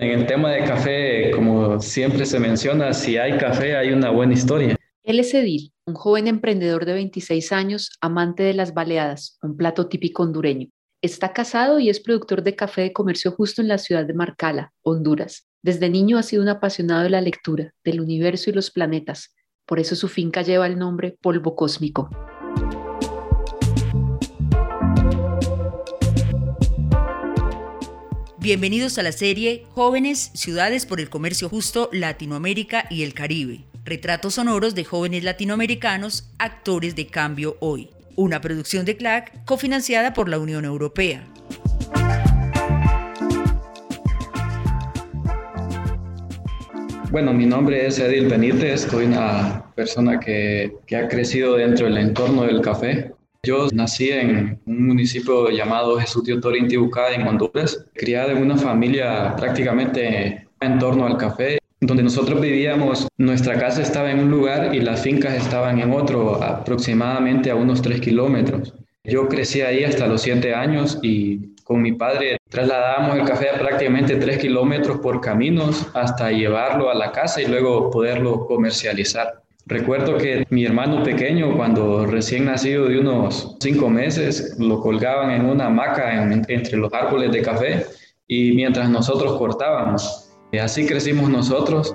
En el tema de café, como siempre se menciona, si hay café hay una buena historia. Él es Edil, un joven emprendedor de 26 años, amante de las baleadas, un plato típico hondureño. Está casado y es productor de café de comercio justo en la ciudad de Marcala, Honduras. Desde niño ha sido un apasionado de la lectura, del universo y los planetas. Por eso su finca lleva el nombre Polvo Cósmico. Bienvenidos a la serie Jóvenes, Ciudades por el Comercio Justo, Latinoamérica y el Caribe. Retratos sonoros de jóvenes latinoamericanos, actores de cambio hoy. Una producción de CLAC cofinanciada por la Unión Europea. Bueno, mi nombre es Edil Benítez, soy una persona que, que ha crecido dentro del entorno del café. Yo nací en un municipio llamado Jesús de Otorín, en Honduras, criado en una familia prácticamente en torno al café. Donde nosotros vivíamos, nuestra casa estaba en un lugar y las fincas estaban en otro, aproximadamente a unos tres kilómetros. Yo crecí ahí hasta los siete años y con mi padre trasladábamos el café a prácticamente tres kilómetros por caminos hasta llevarlo a la casa y luego poderlo comercializar. Recuerdo que mi hermano pequeño, cuando recién nacido de unos cinco meses, lo colgaban en una hamaca entre los árboles de café y mientras nosotros cortábamos. Y así crecimos nosotros.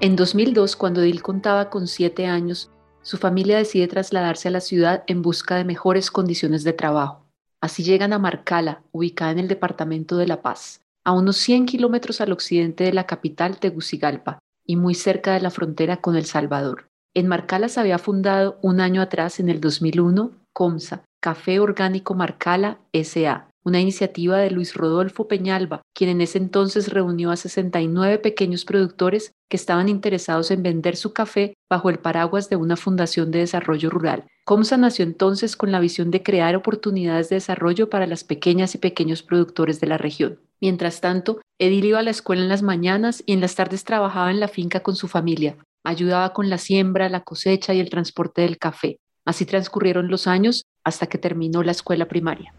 En 2002, cuando Dil contaba con siete años, su familia decide trasladarse a la ciudad en busca de mejores condiciones de trabajo. Así llegan a Marcala, ubicada en el departamento de La Paz a unos 100 kilómetros al occidente de la capital Tegucigalpa y muy cerca de la frontera con El Salvador. En Marcala se había fundado un año atrás, en el 2001, COMSA, Café Orgánico Marcala SA, una iniciativa de Luis Rodolfo Peñalba, quien en ese entonces reunió a 69 pequeños productores que estaban interesados en vender su café bajo el paraguas de una fundación de desarrollo rural. Comsa nació entonces con la visión de crear oportunidades de desarrollo para las pequeñas y pequeños productores de la región. Mientras tanto, Edil iba a la escuela en las mañanas y en las tardes trabajaba en la finca con su familia. Ayudaba con la siembra, la cosecha y el transporte del café. Así transcurrieron los años hasta que terminó la escuela primaria.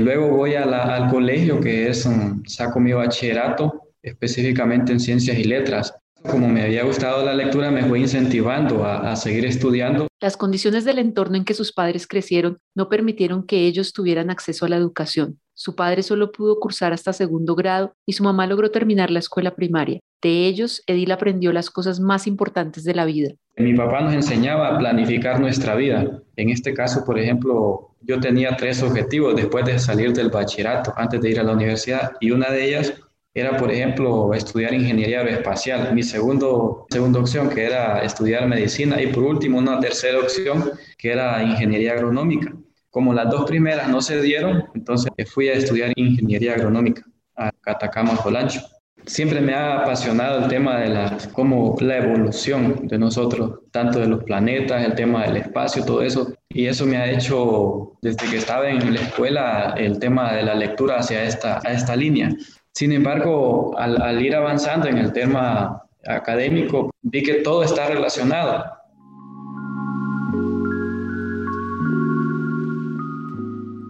Luego voy al colegio, que es, un saco mi bachillerato, específicamente en ciencias y letras. Como me había gustado la lectura, me fue incentivando a, a, seguir estudiando. Las condiciones del entorno en que sus padres crecieron no permitieron que ellos tuvieran acceso a la educación. Su padre solo pudo cursar hasta segundo grado y su mamá logró terminar la escuela primaria. De ellos, Edil aprendió las cosas más importantes de la vida. Mi papá nos enseñaba a planificar nuestra vida. En este caso, por ejemplo, yo tenía tres objetivos después de salir del bachillerato, antes de ir a la universidad, y una de ellas era, por ejemplo, estudiar ingeniería aeroespacial. Mi segundo, segunda opción, que era estudiar medicina, y por último, una tercera opción, que era ingeniería agronómica. Como las dos primeras no se dieron, entonces fui a estudiar ingeniería agronómica a Catacama, Jolancho. Siempre me ha apasionado el tema de la, como la evolución de nosotros, tanto de los planetas, el tema del espacio, todo eso. Y eso me ha hecho, desde que estaba en la escuela, el tema de la lectura hacia esta, a esta línea. Sin embargo, al, al ir avanzando en el tema académico, vi que todo está relacionado.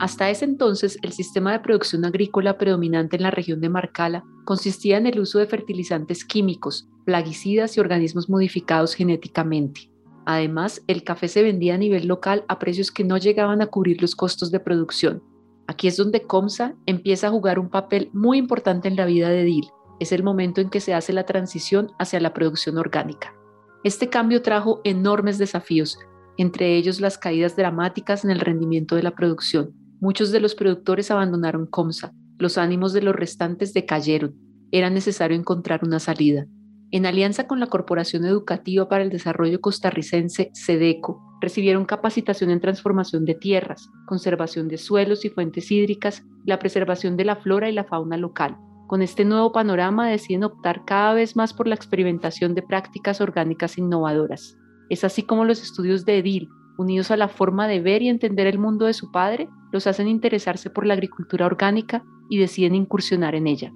Hasta ese entonces, el sistema de producción agrícola predominante en la región de Marcala consistía en el uso de fertilizantes químicos, plaguicidas y organismos modificados genéticamente. Además, el café se vendía a nivel local a precios que no llegaban a cubrir los costos de producción. Aquí es donde Comsa empieza a jugar un papel muy importante en la vida de DIL. Es el momento en que se hace la transición hacia la producción orgánica. Este cambio trajo enormes desafíos, entre ellos las caídas dramáticas en el rendimiento de la producción, Muchos de los productores abandonaron Comsa, los ánimos de los restantes decayeron, era necesario encontrar una salida. En alianza con la Corporación Educativa para el Desarrollo Costarricense, SEDECO, recibieron capacitación en transformación de tierras, conservación de suelos y fuentes hídricas, la preservación de la flora y la fauna local. Con este nuevo panorama deciden optar cada vez más por la experimentación de prácticas orgánicas innovadoras. Es así como los estudios de Edil, unidos a la forma de ver y entender el mundo de su padre, los hacen interesarse por la agricultura orgánica y deciden incursionar en ella.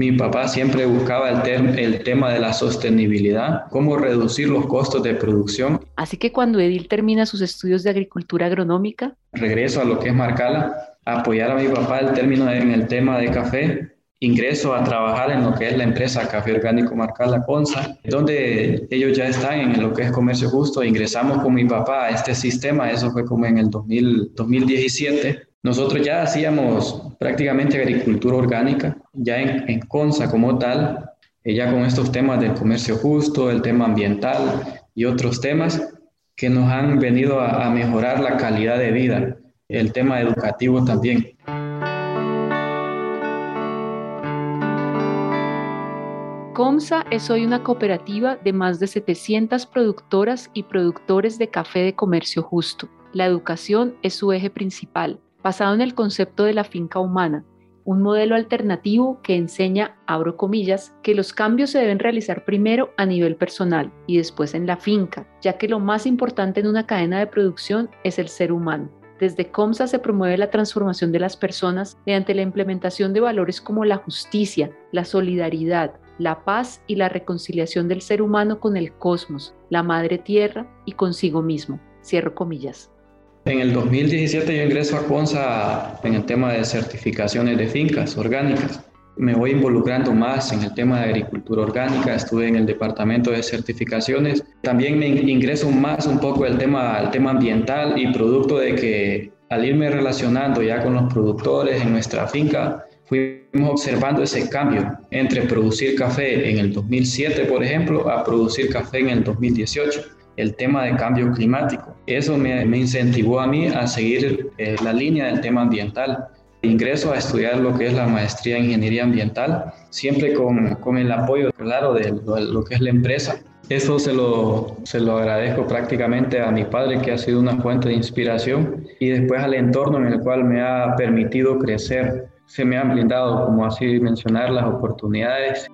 mi papá siempre buscaba el, el tema de la sostenibilidad, cómo reducir los costos de producción. Así que cuando Edil termina sus estudios de agricultura agronómica, regreso a lo que es Marcala, a apoyar a mi papá el término en el tema de café ingreso a trabajar en lo que es la empresa Café Orgánico Marcala Consa, donde ellos ya están en lo que es comercio justo. Ingresamos con mi papá a este sistema, eso fue como en el 2017. Nosotros ya hacíamos prácticamente agricultura orgánica, ya en, en Consa como tal, eh, ya con estos temas del comercio justo, el tema ambiental y otros temas que nos han venido a, a mejorar la calidad de vida, el tema educativo también. COMSA es hoy una cooperativa de más de 700 productoras y productores de café de comercio justo. La educación es su eje principal, basado en el concepto de la finca humana, un modelo alternativo que enseña, abro comillas, que los cambios se deben realizar primero a nivel personal y después en la finca, ya que lo más importante en una cadena de producción es el ser humano. Desde COMSA se promueve la transformación de las personas mediante la implementación de valores como la justicia, la solidaridad, la paz y la reconciliación del ser humano con el cosmos, la madre tierra y consigo mismo. Cierro comillas. En el 2017 yo ingreso a CONSA en el tema de certificaciones de fincas orgánicas. Me voy involucrando más en el tema de agricultura orgánica, estuve en el departamento de certificaciones. También me ingreso más un poco el tema, el tema ambiental y producto de que al irme relacionando ya con los productores en nuestra finca, fuimos observando ese cambio entre producir café en el 2007, por ejemplo, a producir café en el 2018 el tema de cambio climático. Eso me, incentivó a mí a seguir eh, la línea del tema ambiental. Ingreso a estudiar lo que es la maestría en ingeniería ambiental, siempre con, con el apoyo, claro, de lo, que es la empresa. Eso se lo, se lo agradezco prácticamente a mi padre, que ha sido una fuente de inspiración, y después al entorno en el cual me ha permitido crecer se me han brindado, como así mencionar, las oportunidades.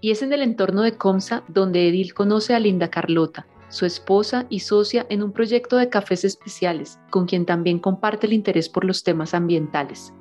Y es en el entorno de Comsa donde Edil conoce a Linda Carlota, su esposa y socia en un proyecto de cafés especiales, con quien también comparte el interés por los temas ambientales.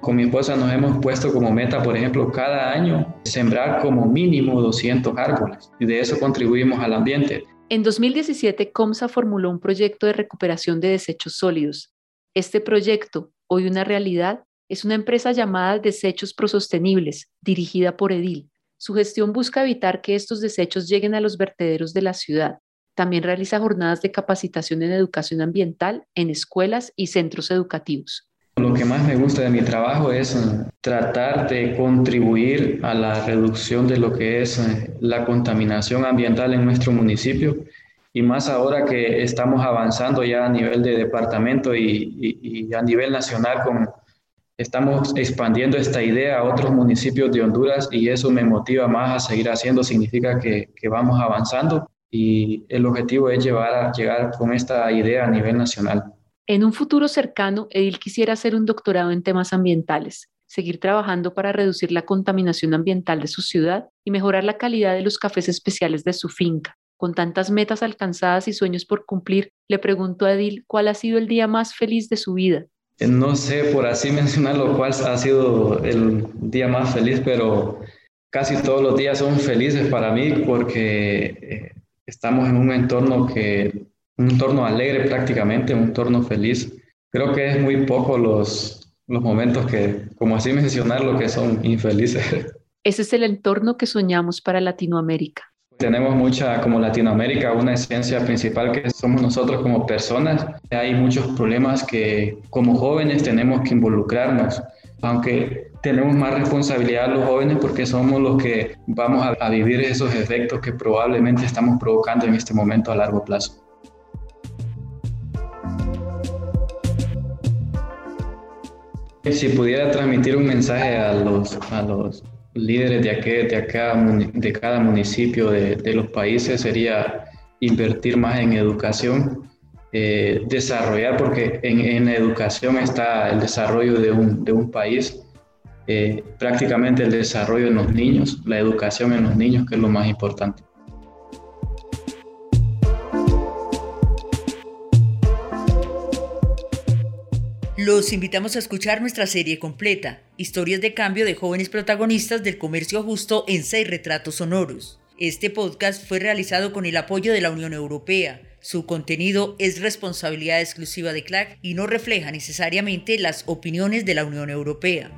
Con mi esposa nos hemos puesto como meta, por ejemplo, cada año sembrar como mínimo 200 árboles y de eso contribuimos al ambiente. En 2017, COMSA formuló un proyecto de recuperación de desechos sólidos. Este proyecto, hoy una realidad, es una empresa llamada Desechos Prosostenibles, dirigida por Edil. Su gestión busca evitar que estos desechos lleguen a los vertederos de la ciudad. También realiza jornadas de capacitación en educación ambiental en escuelas y centros educativos. Lo que más me gusta de mi trabajo es tratar de contribuir a la reducción de lo que es eh, la contaminación ambiental en nuestro municipio y más ahora que estamos avanzando ya a nivel de departamento y, a nivel nacional con, estamos expandiendo esta idea a otros municipios de Honduras y eso me motiva más a seguir haciendo, significa que, que vamos avanzando y el objetivo es llevar a llegar con esta idea a nivel nacional. En un futuro cercano, Edil quisiera hacer un doctorado en temas ambientales, seguir trabajando para reducir la contaminación ambiental de su ciudad y mejorar la calidad de los cafés especiales de su finca. Con tantas metas alcanzadas y sueños por cumplir, le pregunto a Edil cuál ha sido el día más feliz de su vida. Eh, no sé por así mencionarlo cuál ha sido el día más feliz, pero casi todos los días son felices para mí porque eh, estamos en un entorno que un entorno alegre prácticamente, un entorno feliz. Creo que es muy poco los, los momentos que, como así mencionarlo, que son infelices. Ese es el entorno que soñamos para Latinoamérica. Tenemos mucha, como Latinoamérica, una esencia principal que somos nosotros como personas. Hay muchos problemas que como jóvenes tenemos que involucrarnos, aunque tenemos más responsabilidad los jóvenes porque somos los que vamos a, a vivir esos efectos que probablemente estamos provocando en este momento a largo plazo. Si pudiera transmitir un mensaje a los, a los líderes de, aquí, de, de cada municipio de, de, los países sería invertir más en educación, eh, desarrollar, porque en, en, educación está el desarrollo de un, de un país, eh, prácticamente el desarrollo en los niños, la educación en los niños, que es lo más importante. Los invitamos a escuchar nuestra serie completa, Historias de cambio de jóvenes protagonistas del comercio justo en seis retratos sonoros. Este podcast fue realizado con el apoyo de la Unión Europea. Su contenido es responsabilidad exclusiva de CLAC y no refleja necesariamente las opiniones de la Unión Europea.